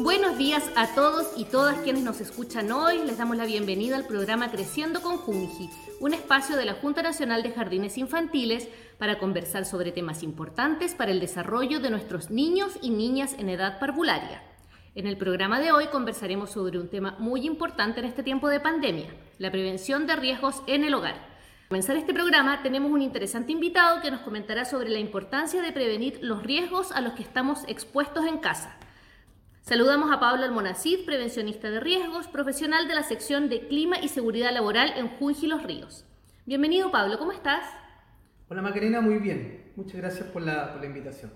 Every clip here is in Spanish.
Buenos días a todos y todas quienes nos escuchan hoy. Les damos la bienvenida al programa Creciendo con Junji, un espacio de la Junta Nacional de Jardines Infantiles para conversar sobre temas importantes para el desarrollo de nuestros niños y niñas en edad parvularia. En el programa de hoy conversaremos sobre un tema muy importante en este tiempo de pandemia, la prevención de riesgos en el hogar. Para comenzar este programa tenemos un interesante invitado que nos comentará sobre la importancia de prevenir los riesgos a los que estamos expuestos en casa. Saludamos a Pablo Almonacid, prevencionista de riesgos, profesional de la sección de Clima y Seguridad Laboral en Junji Los Ríos. Bienvenido Pablo, ¿cómo estás? Hola Macarena, muy bien. Muchas gracias por la, por la invitación.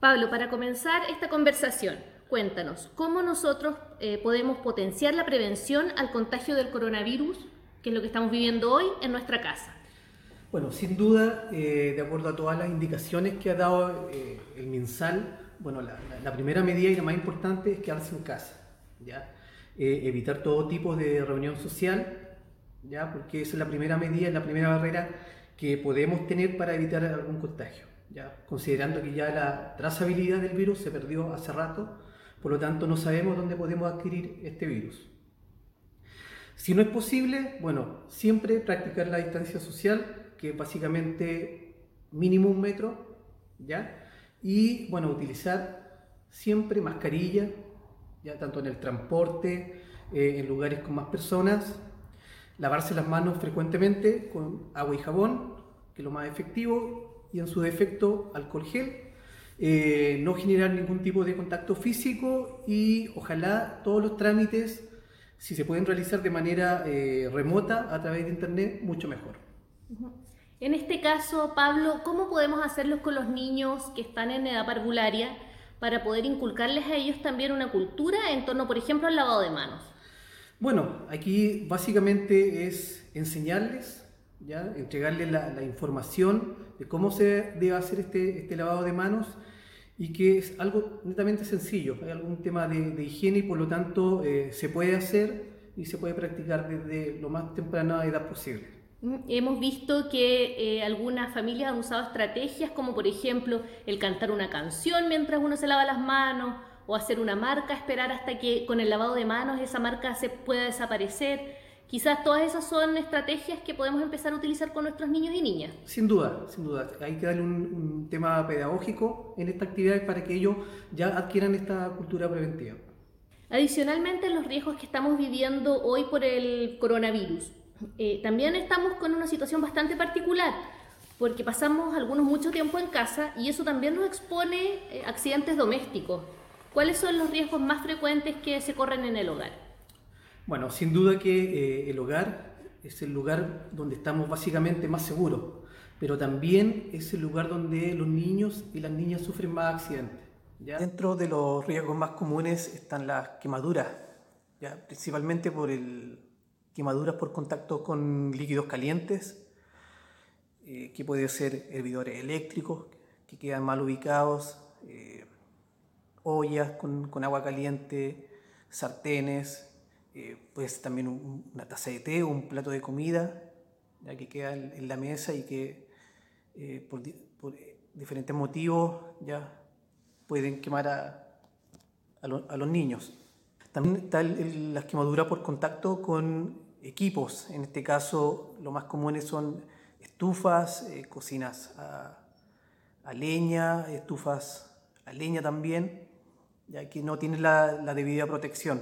Pablo, para comenzar esta conversación, cuéntanos, ¿cómo nosotros eh, podemos potenciar la prevención al contagio del coronavirus, que es lo que estamos viviendo hoy en nuestra casa? Bueno, sin duda, eh, de acuerdo a todas las indicaciones que ha dado eh, el MinSal, bueno, la, la- primera medida y la más importante es quedarse en casa, ¿ya? Eh, evitar todo tipo de reunión social, ¿ya? Porque esa es la primera medida, es la primera barrera que podemos tener para evitar algún contagio, ¿ya? Considerando que ya la trazabilidad del virus se perdió hace rato, por lo tanto no sabemos dónde podemos adquirir este virus. Si no es posible, bueno, siempre practicar la distancia social, que es básicamente mínimo un metro, ¿ya? Y bueno, utilizar siempre mascarilla, ya tanto en el transporte, eh, en lugares con más personas, lavarse las manos frecuentemente con agua y jabón, que es lo más efectivo, y en su defecto alcohol gel, eh, no generar ningún tipo de contacto físico y ojalá todos los trámites, si se pueden realizar de manera eh, remota a través de internet, mucho mejor. En este caso, Pablo, ¿cómo podemos hacerlos con los niños que están en edad parvularia para poder inculcarles a ellos también una cultura en torno, por ejemplo, al lavado de manos? Bueno, aquí básicamente es enseñarles, ¿ya? entregarles la, la información de cómo se debe hacer este, este lavado de manos y que es algo netamente sencillo, hay algún tema de, de higiene y por lo tanto eh, se puede hacer y se puede practicar desde lo más temprana edad posible. Mm, Hemos visto que eh, algunas familias han usado estrategias como por ejemplo el cantar una canción mientras uno se lava las manos o hacer una marca, esperar hasta que con el lavado de manos esa marca se pueda desaparecer. Quizás todas esas son estrategias que podemos empezar a utilizar con nuestros niños y niñas. Sin duda, sin duda. Hay que darle un, un tema pedagógico en esta actividad para que ellos ya adquieran esta cultura preventiva. Adicionalmente, los riesgos que estamos viviendo hoy por el coronavirus. Eh, también estamos con una situación bastante particular, porque pasamos algunos mucho tiempo en casa y eso también nos expone eh, accidentes domésticos. ¿Cuáles son los riesgos más frecuentes que se corren en el hogar? Bueno, sin duda que eh, el hogar es el lugar donde estamos básicamente más seguros, pero también es el lugar donde los niños y las niñas sufren más accidentes. Dentro de los riesgos más comunes están las quemaduras, ¿ya? principalmente por el quemaduras por contacto con líquidos calientes, eh, que puede ser hervidores eléctricos que quedan mal ubicados, eh, ollas con agua caliente, sartenes, eh, puede ser también un- una taza de té o un plato de comida ya que queda en, la mesa y que eh, por, eh, diferentes motivos ya pueden quemar a, a lo- a los niños. También está las quemaduras por contacto con equipos. En este caso, lo más comunes son estufas, eh, cocinas a, a leña, estufas a leña también, ya que no tienen la, la debida protección.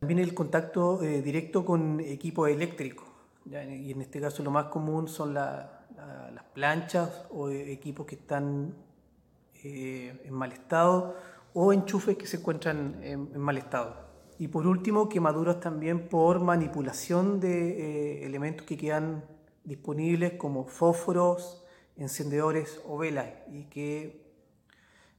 También el contacto eh, directo con equipos eléctricos. ya, Y en este caso lo más común son la- la- las planchas o equipos que están eh, en mal estado o enchufes que se encuentran en, mal estado. Y por último, quemaduras también por manipulación de eh, elementos que quedan disponibles como fósforos, encendedores o velas y que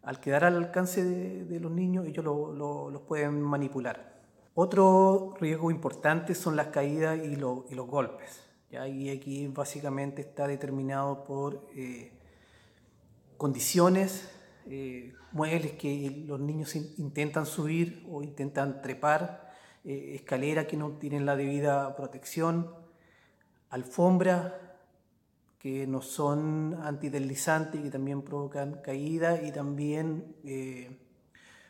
al quedar al alcance de, los niños ellos lo- lo- los pueden manipular. Otro riesgo importante son las caídas y, lo- y los golpes. Y aquí básicamente está determinado por eh, condiciones, eh, muebles que los niños in- intentan subir o intentan trepar, eh, escaleras que no tienen la debida protección, alfombras que no son antideslizantes y que también provocan caída y también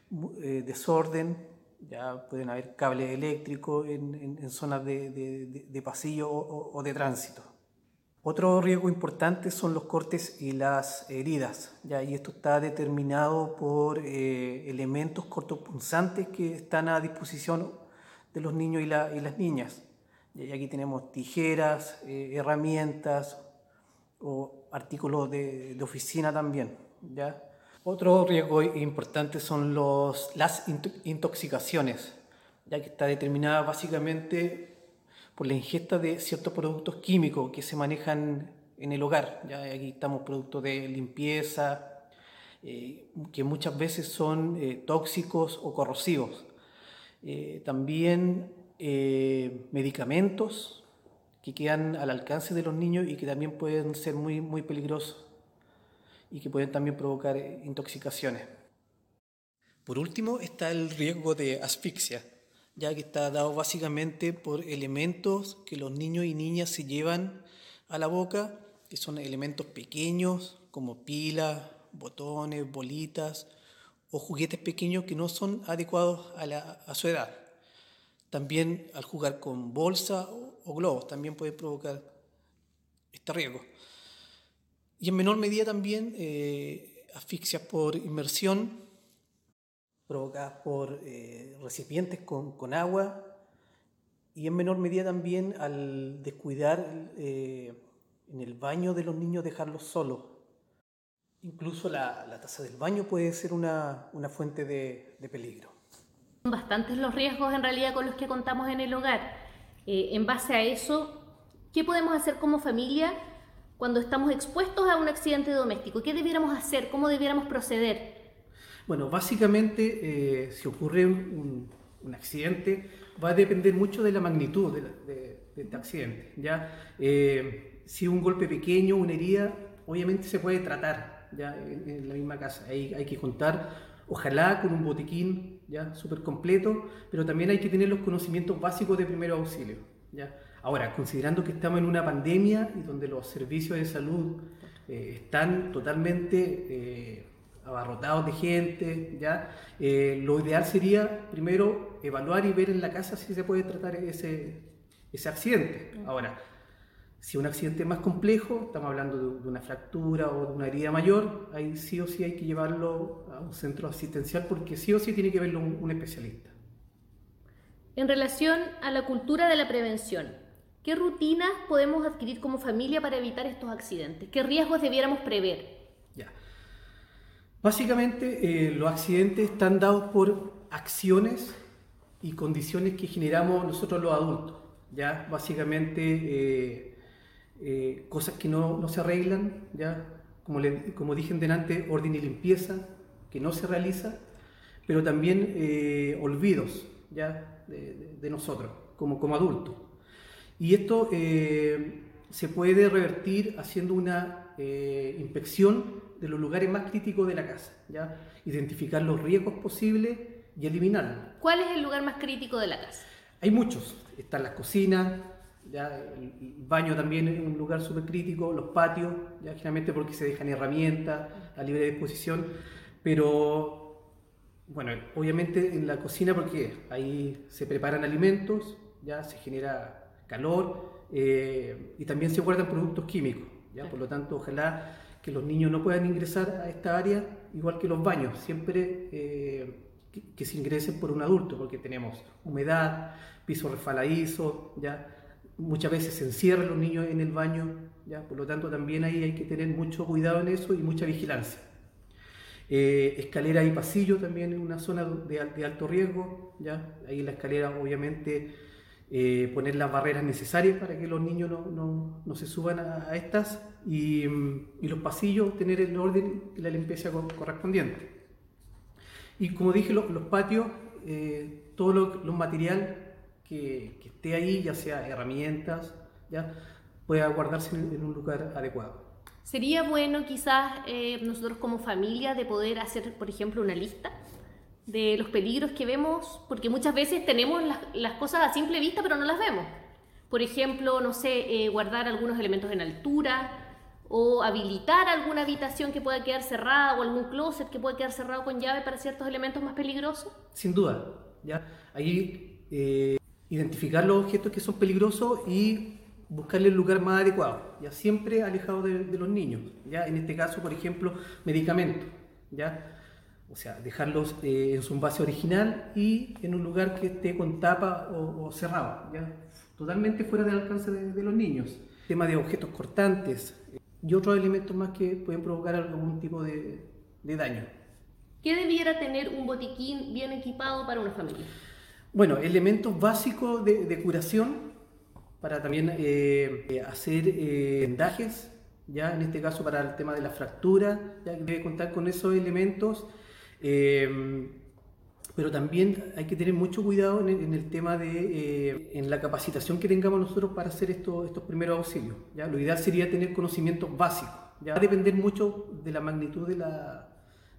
desorden. Ya pueden haber cables eléctricos en, zonas de, pasillo o, de tránsito. Otro riesgo importante son los cortes y las heridas, ¿ya? y esto está determinado por eh, elementos cortopunzantes que están a disposición de los niños y, las niñas. Y aquí tenemos tijeras, herramientas, o artículos de, oficina también. ¿ya? Otro riesgo importante son los, las intoxicaciones, ya que está determinada básicamente por la ingesta de ciertos productos químicos que se manejan en el hogar. ¿ya? Aquí estamos productos de limpieza, eh, que muchas veces son eh, tóxicos o corrosivos. Eh, también medicamentos que quedan al alcance de los niños y que también pueden ser muy, muy peligrosos y que pueden también provocar eh, intoxicaciones. Por último está el riesgo de asfixia, ya que está dado básicamente por elementos que los niños y niñas se llevan a la boca, que son elementos pequeños como pilas, botones, bolitas o juguetes pequeños que no son adecuados a, su edad. También al jugar con bolsa o globos también puede provocar este riesgo. Y en menor medida también eh, asfixias por inmersión, provocadas por eh, recipientes con, agua, y en menor medida también al descuidar eh, en el baño de los niños dejarlos solos. Incluso la, taza del baño puede ser una, fuente de, de peligro. Son bastantes los riesgos en realidad con los que contamos en el hogar eh, en base a eso, ¿qué podemos hacer como familia cuando estamos expuestos a un accidente doméstico? ¿Qué debiéramos hacer? ¿Cómo debiéramos proceder? Bueno, básicamente, eh, si ocurre un, accidente, va a depender mucho de la magnitud de, este accidente. ¿ya? Eh, si un golpe pequeño, una herida, obviamente se puede tratar ya en, la misma casa. Ahí hay que contar ojalá con un botiquín ya súper completo, pero también hay que tener los conocimientos básicos de primer auxilio. ¿ya? Ahora, considerando que estamos en una pandemia y donde los servicios de salud eh, están totalmente eh, abarrotados de gente, ¿ya? Eh, lo ideal sería primero evaluar y ver en la casa si se puede tratar ese, ese accidente. Ahora, si un accidente más complejo, estamos hablando de, una fractura o de una herida mayor, ahí sí o sí hay que llevarlo a un centro asistencial porque sí o sí tiene que verlo un, especialista. En relación a la cultura de la prevención, ¿qué rutinas podemos adquirir como familia para evitar estos accidentes? ¿Qué riesgos debiéramos prever? Ya. Básicamente, eh, los accidentes están dados por acciones y condiciones que generamos nosotros los adultos. ¿ya? Básicamente, eh, eh, cosas que no, no, se arreglan, ya como, le, como dije delante, orden y limpieza que no se realiza, pero también eh, olvidos ya de, de, nosotros como, como adultos. Y esto eh, se puede revertir haciendo una inspección de los lugares más críticos de la casa, ya identificar los riesgos posibles y eliminarlos. ¿Cuál es el lugar más crítico de la casa? Hay muchos. Están las cocinas, ya el, baño también es un lugar súper crítico, los patios, ya generalmente porque se dejan herramientas a libre disposición, pero bueno, obviamente en la cocina porque ahí se preparan alimentos, ya se genera calor eh, y también se guardan productos químicos, ya por lo tanto ojalá que los niños no puedan ingresar a esta área igual que los baños, siempre eh, que, que, se ingresen por un adulto porque tenemos humedad, piso resbaladizo, ya muchas veces se encierran los niños en el baño, ¿ya? por lo tanto también ahí hay que tener mucho cuidado en eso y mucha vigilancia. Eh, escalera y pasillo también en una zona de, alto riesgo, ¿ya? ahí la escalera obviamente eh, poner las barreras necesarias para que los niños no, se suban a, estas y, los pasillos tener el orden y la limpieza correspondiente. Y como dije, los, patios, eh, todo lo, los material que, esté ahí, ya sea herramientas, ya pueda guardarse en, un lugar adecuado. Sería bueno quizás eh, nosotros como familia de poder hacer, por ejemplo, una lista de los peligros que vemos, porque muchas veces tenemos las, cosas a simple vista, pero no las vemos. Por ejemplo, no sé, eh, guardar algunos elementos en altura o habilitar alguna habitación que pueda quedar cerrada o algún closet que pueda quedar cerrado con llave para ciertos elementos más peligrosos. Sin duda, ¿ya? Ahí eh, identificar los objetos que son peligrosos y buscarle el lugar más adecuado, ya siempre alejado de, los niños, ya en este caso, por ejemplo, medicamentos, ya o sea, dejarlos eh, en su envase original y en un lugar que esté con tapa o, cerrado, ¿ya? totalmente fuera del alcance de, los niños. Tema de objetos cortantes eh, y otros elementos más que pueden provocar algún tipo de, daño. ¿Qué debiera tener un botiquín bien equipado para una familia? Bueno, elementos básicos de, curación para también eh, hacer vendajes, ya en este caso para el tema de la fractura, ya debe contar con esos elementos Em, pero también hay que tener mucho cuidado en el, tema de eh, en la capacitación que tengamos nosotros para hacer estos, estos primeros auxilios. ¿ya? Lo ideal sería tener conocimientos básicos. Va a depender mucho de la magnitud de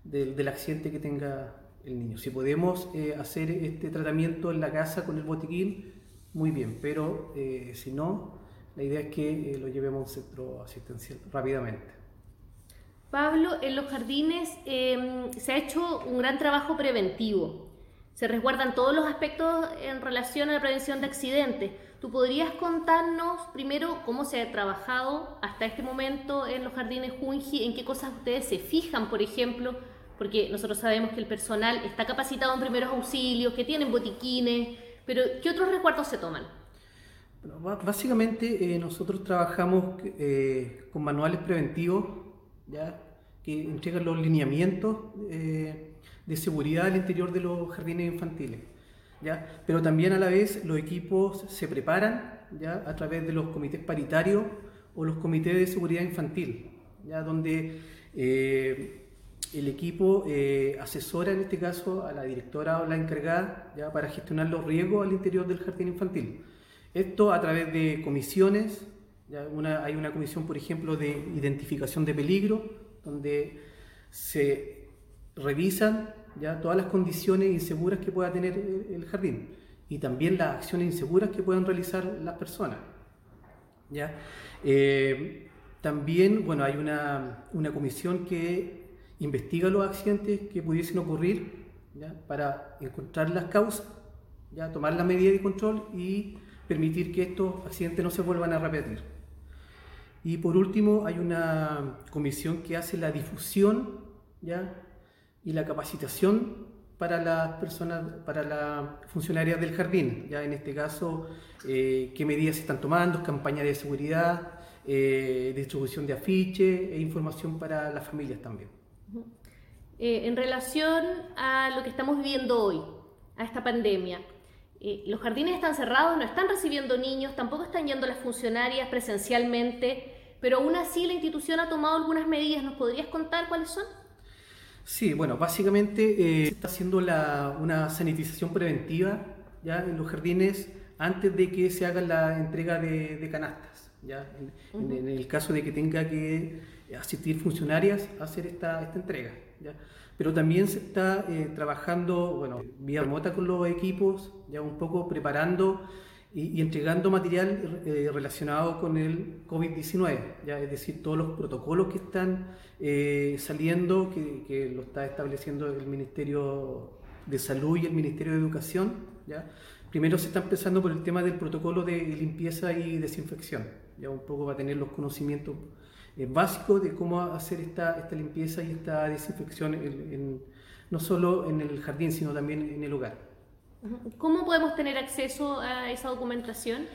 del accidente que tenga el niño. Si podemos eh, hacer este tratamiento en la casa con el botiquín, muy bien, pero eh, si no, la idea es que lo llevemos a un centro asistencial rápidamente. Pablo, en los jardines em, se ha hecho un gran trabajo preventivo. Se resguardan todos los aspectos en relación a la prevención de accidentes. ¿Tú podrías contarnos primero cómo se ha trabajado hasta este momento en los jardines Junji? ¿En qué cosas ustedes se fijan, por ejemplo? Porque nosotros sabemos que el personal está capacitado en primeros auxilios, que tienen botiquines, pero ¿qué otros resguardos se toman? básicamente eh, nosotros trabajamos eh, con manuales preventivos ¿ya? que entregan los lineamientos eh, de seguridad al interior de los jardines infantiles. ¿ya? Pero también a la vez los equipos se preparan ¿ya? a través de los comités paritarios o los comités de seguridad infantil, ¿ya? donde eh, el equipo eh, asesora en este caso a la directora o la encargada ¿ya? para gestionar los riesgos al interior del jardín infantil. Esto a través de comisiones, hay una comisión, por ejemplo, de identificación de peligro, donde se revisan ya todas las condiciones inseguras que pueda tener el jardín y también las acciones inseguras que puedan realizar las personas. ¿ya? Eh, también bueno, hay una, una, comisión que investiga los accidentes que pudiesen ocurrir ¿ya? para encontrar las causas, ¿ya? tomar la medida de control y permitir que estos accidentes no se vuelvan a repetir. Y por último, hay una comisión que hace la difusión ¿ya? y la capacitación para las personas, para las funcionarias del jardín. Ya en este caso, eh, qué medidas se están tomando, campañas de seguridad, eh, distribución de afiches e información para las familias también. Eh, en relación a lo que estamos viviendo hoy, a esta pandemia, los jardines están cerrados, no están recibiendo niños, tampoco están yendo las funcionarias presencialmente pero aún así la institución ha tomado algunas medidas. ¿Nos podrías contar cuáles son? Sí, bueno, básicamente eh, se está haciendo una sanitización preventiva ya en los jardines antes de que se haga la entrega de, canastas. ¿ya? En, el caso de que tenga que asistir funcionarias a hacer esta, esta entrega. ¿ya? Pero también se está eh, trabajando, bueno, vía remota con los equipos, ya un poco preparando y, entregando material eh, relacionado con el COVID-19, ya es decir, todos los protocolos que están eh, saliendo, que, que, lo está estableciendo el Ministerio de Salud y el Ministerio de Educación. ¿ya? Primero se está empezando por el tema del protocolo de limpieza y desinfección, ya un poco va a tener los conocimientos eh, básicos de cómo hacer esta, esta limpieza y esta desinfección no solo en el jardín, sino también en el hogar. ¿Cómo podemos tener acceso a esa documentación?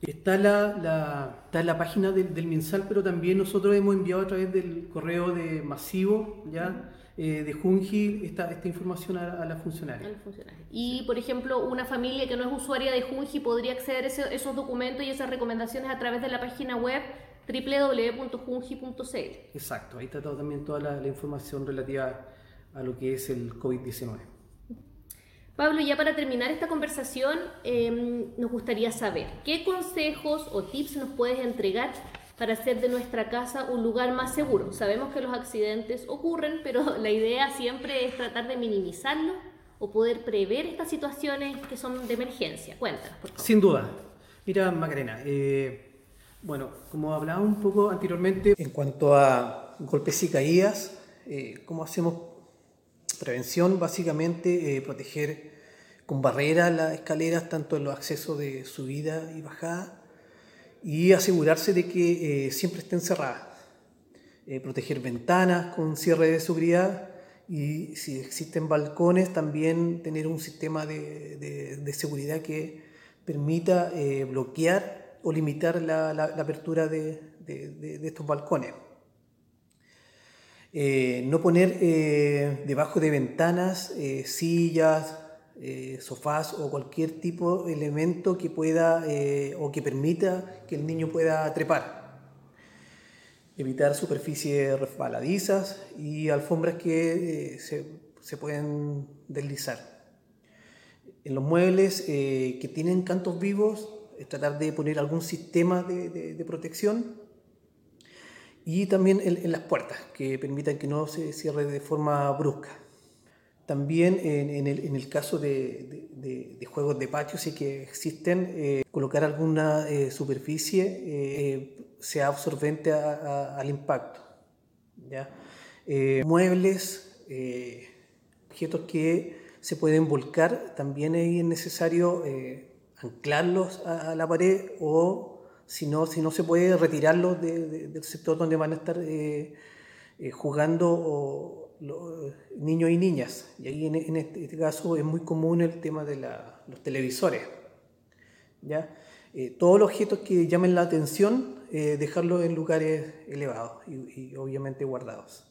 Está la, la, está la página del, del, MinSal, pero también nosotros hemos enviado a través del correo de masivo, ¿ya? Eh, de Junji esta, esta información a, la funcionaria. Y, por ejemplo, una familia que no es usuaria de Junji podría acceder a esos documentos y esas recomendaciones a través de la página web www.junji.cl. Exacto, ahí está también toda la, la información relativa a lo que es el COVID-19. Pablo, ya para terminar esta conversación, em, nos gustaría saber qué consejos o tips nos puedes entregar para hacer de nuestra casa un lugar más seguro. Sabemos que los accidentes ocurren, pero la idea siempre es tratar de minimizarlos o poder prever estas situaciones que son de emergencia? Cuéntanos. Sin duda. Mira, Macarena, eh, bueno, como hablaba un poco anteriormente, en cuanto a golpes y caídas, eh, ¿cómo hacemos prevención? Básicamente, eh, proteger con barreras las escaleras, tanto en los accesos de subida y bajada, y asegurarse de que eh, siempre estén cerradas. proteger ventanas con cierre de seguridad y si existen balcones, también tener un sistema de, seguridad que permita bloquear o limitar la, apertura de, estos balcones. Eh, no poner eh, debajo de ventanas eh, sillas, sofás o cualquier tipo de elemento que pueda o que permita que el niño pueda trepar. Evitar superficies resbaladizas y alfombras que se, pueden deslizar. En los muebles que tienen cantos vivos, tratar de poner algún sistema de protección y también en, las puertas, que permitan que no se cierre de forma brusca. También en, el, caso de, juegos de patio, sí que existen, eh, colocar alguna eh, superficie eh, sea absorbente al impacto. ¿ya? muebles, objetos que se pueden volcar, también es necesario anclarlos a la pared o si no, si no se puede retirarlo del sector donde van a estar eh, eh, jugando niños y niñas. Y ahí en, este, caso es muy común el tema de los televisores. ¿ya? Eh, todos los objetos que llamen la atención, dejarlos en lugares elevados y, obviamente guardados.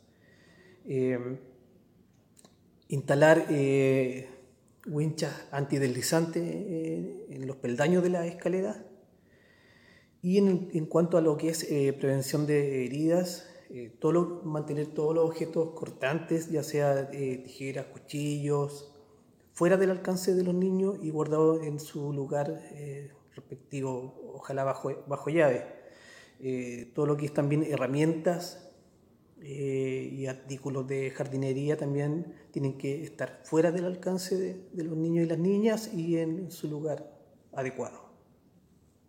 instalar winchas antideslizantes en los peldaños de las escaleras y en, cuanto a lo que es eh, prevención de heridas, eh, todo mantener todos los objetos cortantes, ya sea eh, tijeras, cuchillos, fuera del alcance de los niños y guardados en su lugar respectivo, ojalá bajo, bajo llave. todo lo que es también herramientas y artículos de jardinería también tienen que estar fuera del alcance de los niños y las niñas y en su lugar adecuado.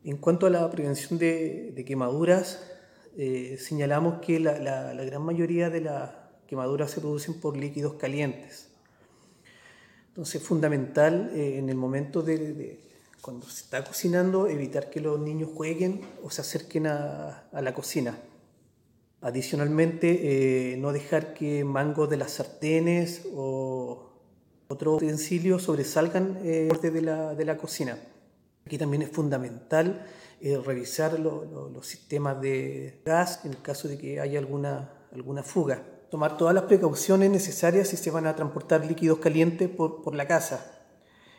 En cuanto a la prevención de, quemaduras, eh, señalamos que la, gran mayoría de las quemaduras se producen por líquidos calientes. Entonces es fundamental eh, en el momento de, cuando se está cocinando evitar que los niños jueguen o se acerquen a, la cocina. Adicionalmente, eh, no dejar que mangos de las sartenes o otros utensilios sobresalgan de de la cocina. Aquí también es fundamental eh, revisar los sistemas de gas en el caso de que haya alguna, alguna fuga. Tomar todas las precauciones necesarias si se van a transportar líquidos calientes por, por la casa.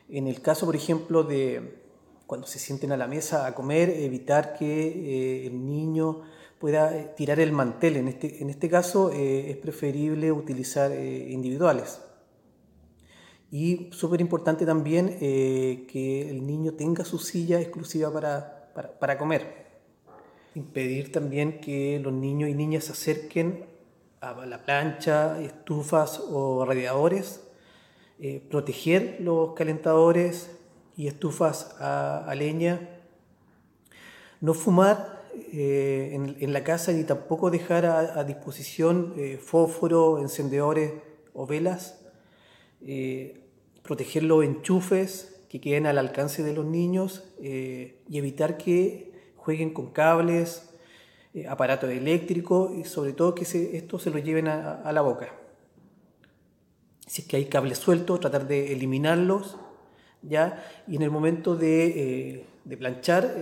En el caso, por ejemplo, de cuando se sienten a la mesa a comer, evitar que eh, el niño pueda eh, tirar el mantel. En este, en este caso es preferible utilizar individuales. Y súper importante también eh, que el niño tenga su silla exclusiva para, para, comer. Impedir también que los niños y niñas se acerquen a la plancha, estufas o radiadores. Eh, proteger los calentadores y estufas a, leña. No fumar eh, en, la casa ni tampoco dejar a, a disposición fósforo, encendedores o velas proteger los enchufes que queden al alcance de los niños eh, y evitar que jueguen con cables, eh, aparatos eléctricos y sobre todo que esto se lo lleven a, la boca. Si es que hay cables sueltos, tratar de eliminarlos, ¿ya? Y en el momento de, eh, planchar,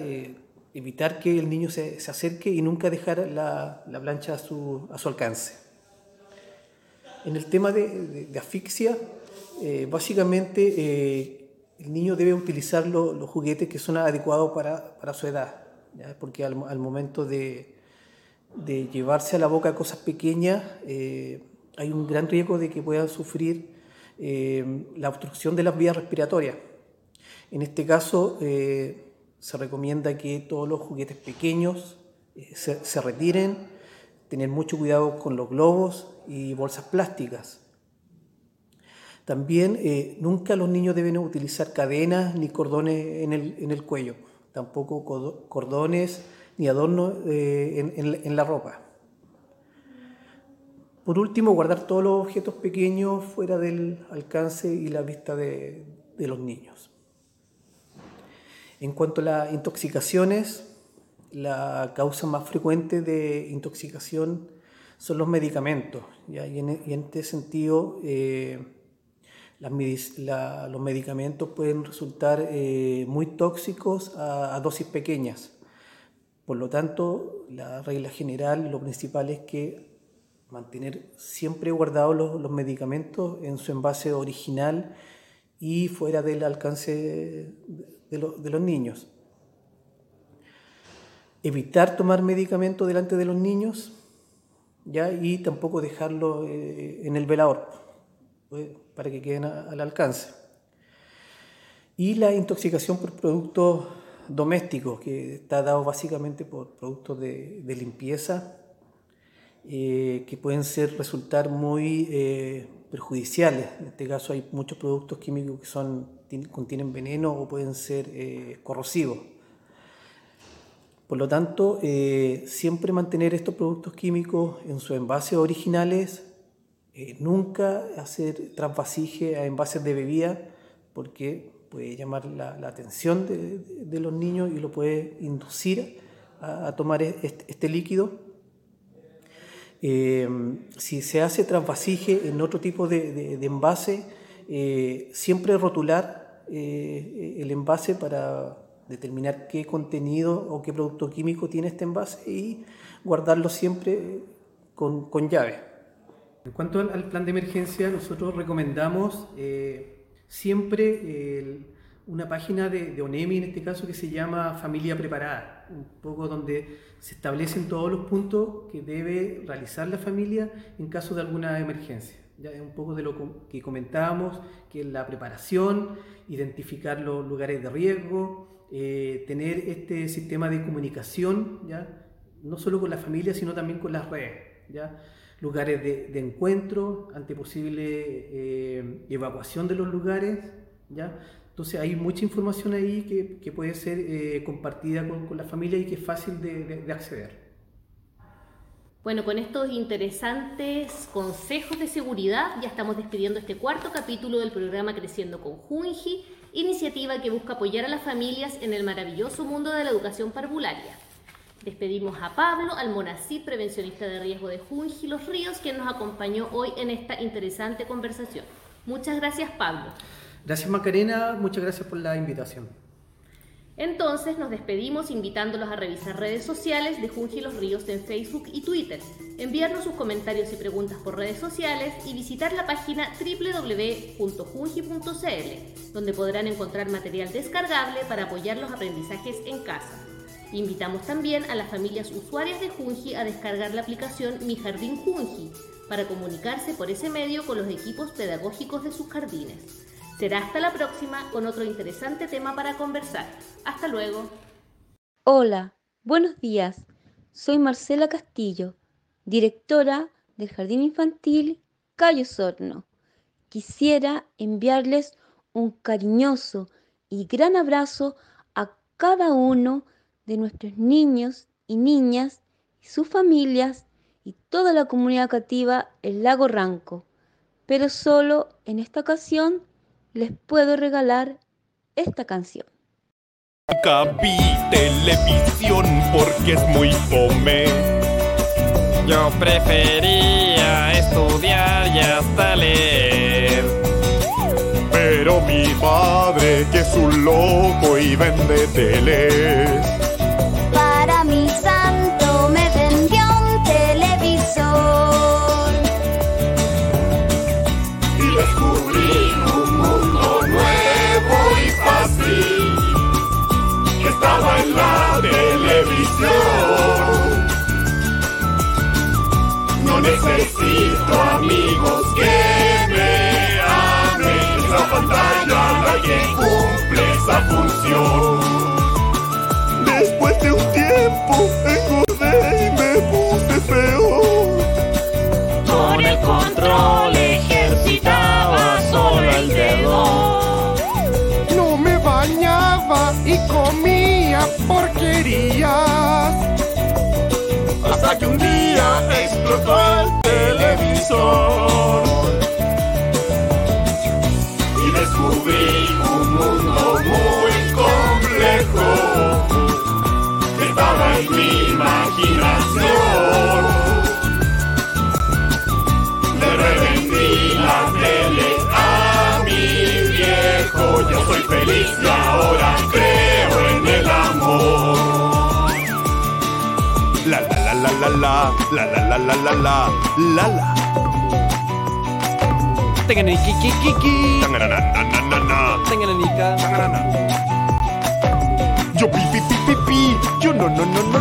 evitar que el niño se, acerque y nunca dejar la, plancha a su, alcance. En el tema de asfixia, eh, básicamente eh, el niño debe utilizar los juguetes que son adecuados para, su edad, porque al, momento de, llevarse a la boca cosas pequeñas eh, hay un gran riesgo de que puedan sufrir la obstrucción de las vías respiratorias. En este caso se recomienda que todos los juguetes pequeños se, se retiren, tener mucho cuidado con los globos y bolsas plásticas También eh, nunca los niños deben utilizar cadenas ni cordones en el, en el cuello, tampoco cordones ni adornos eh, en, en, la ropa. Por último, guardar todos los objetos pequeños fuera del alcance y la vista de, de los niños. En cuanto a las intoxicaciones, la causa más frecuente de intoxicación son los medicamentos. Y, en, este sentido, eh, los medicamentos pueden resultar eh, muy tóxicos a, dosis pequeñas. Por lo tanto, la regla general, lo principal es que mantener siempre guardados los, medicamentos en su envase original y fuera del alcance de, los niños. Evitar tomar medicamentos delante de los niños ¿ya? y tampoco dejarlo eh, en el velador para que queden al alcance. Y la intoxicación por productos domésticos, que está dado básicamente por productos de, limpieza, eh, que pueden ser, resultar muy eh, perjudiciales. En este caso hay muchos productos químicos que son, contienen veneno o pueden ser eh, corrosivos. Por lo tanto, siempre mantener estos productos químicos en sus envases originales eh, nunca hacer transvasije a envases de bebida porque puede llamar la, atención de, los niños y lo puede inducir a, tomar este, este líquido. Eh, si se hace transvasije en otro tipo de, envase, eh, siempre rotular el envase para determinar qué contenido o qué producto químico tiene este envase y guardarlo siempre con llave. En cuanto al, plan de emergencia, nosotros recomendamos eh, siempre una página de, ONEMI, en este caso, que se llama Familia Preparada, un poco donde se establecen todos los puntos que debe realizar la familia en caso de alguna emergencia. Ya es un poco de lo que comentábamos, que es la preparación, identificar los lugares de riesgo, eh, tener este sistema de comunicación, ¿ya? no solo con la familia, sino también con las redes. ¿ya? Lugares de, encuentro, ante posible eh, evacuación de los lugares, ¿ya? Entonces hay mucha información ahí que, que puede ser eh, compartida con, con, la y que es fácil de, acceder. Bueno, con estos interesantes consejos de seguridad ya estamos despidiendo este cuarto capítulo del programa Creciendo con Junji, iniciativa que busca apoyar a las familias en el maravilloso mundo de la educación parvularia. Despedimos a Pablo Almonacid, prevencionista de riesgo de Junji Los Ríos, quien nos acompañó hoy en esta interesante conversación. Muchas gracias, Pablo. Gracias, Macarena. Muchas gracias por la invitación. Entonces nos despedimos invitándolos a revisar redes sociales de Junji Los Ríos en Facebook y Twitter, enviarnos sus comentarios y preguntas por redes sociales y visitar la página www.junji.cl, donde podrán encontrar material descargable para apoyar los aprendizajes en casa. Invitamos también a las familias usuarias de Junji a descargar la aplicación Mi Jardín Junji para comunicarse por ese medio con los equipos pedagógicos de sus jardines. Será hasta la próxima con otro interesante tema para conversar. Hasta luego. Hola, buenos días. Soy Marcela Castillo, directora del Jardín Infantil Cayo Sorno. Quisiera enviarles un cariñoso y gran abrazo a cada uno de nuestros niños y niñas y sus familias y toda la comunidad educativa El Lago Ranco. Pero solo en esta ocasión les puedo regalar esta canción. Nunca vi televisión porque es muy fome. Yo prefería estudiar y hasta leer. Pero mi padre, que es un loco y vende teles Y descubrí un mundo nuevo y fácil que estaba en la televisión. No necesito amigos que me amen. Esa pantalla la que cumple esa función. Después de un tiempo engordé y me con el control ejercitaba solo el dedo. No me bañaba y comía porquerías. Hasta que un día explotó el televisor. Y descubrí un mundo muy complejo. Que estaba en mi imaginación. dámele a mi viejo, yo soy feliz y ahora creo en el amor. La la la la la la, la la la la la la, la la. Tanganiki, Tanganana, Yo pi pi pi pi pi, yo no no no no.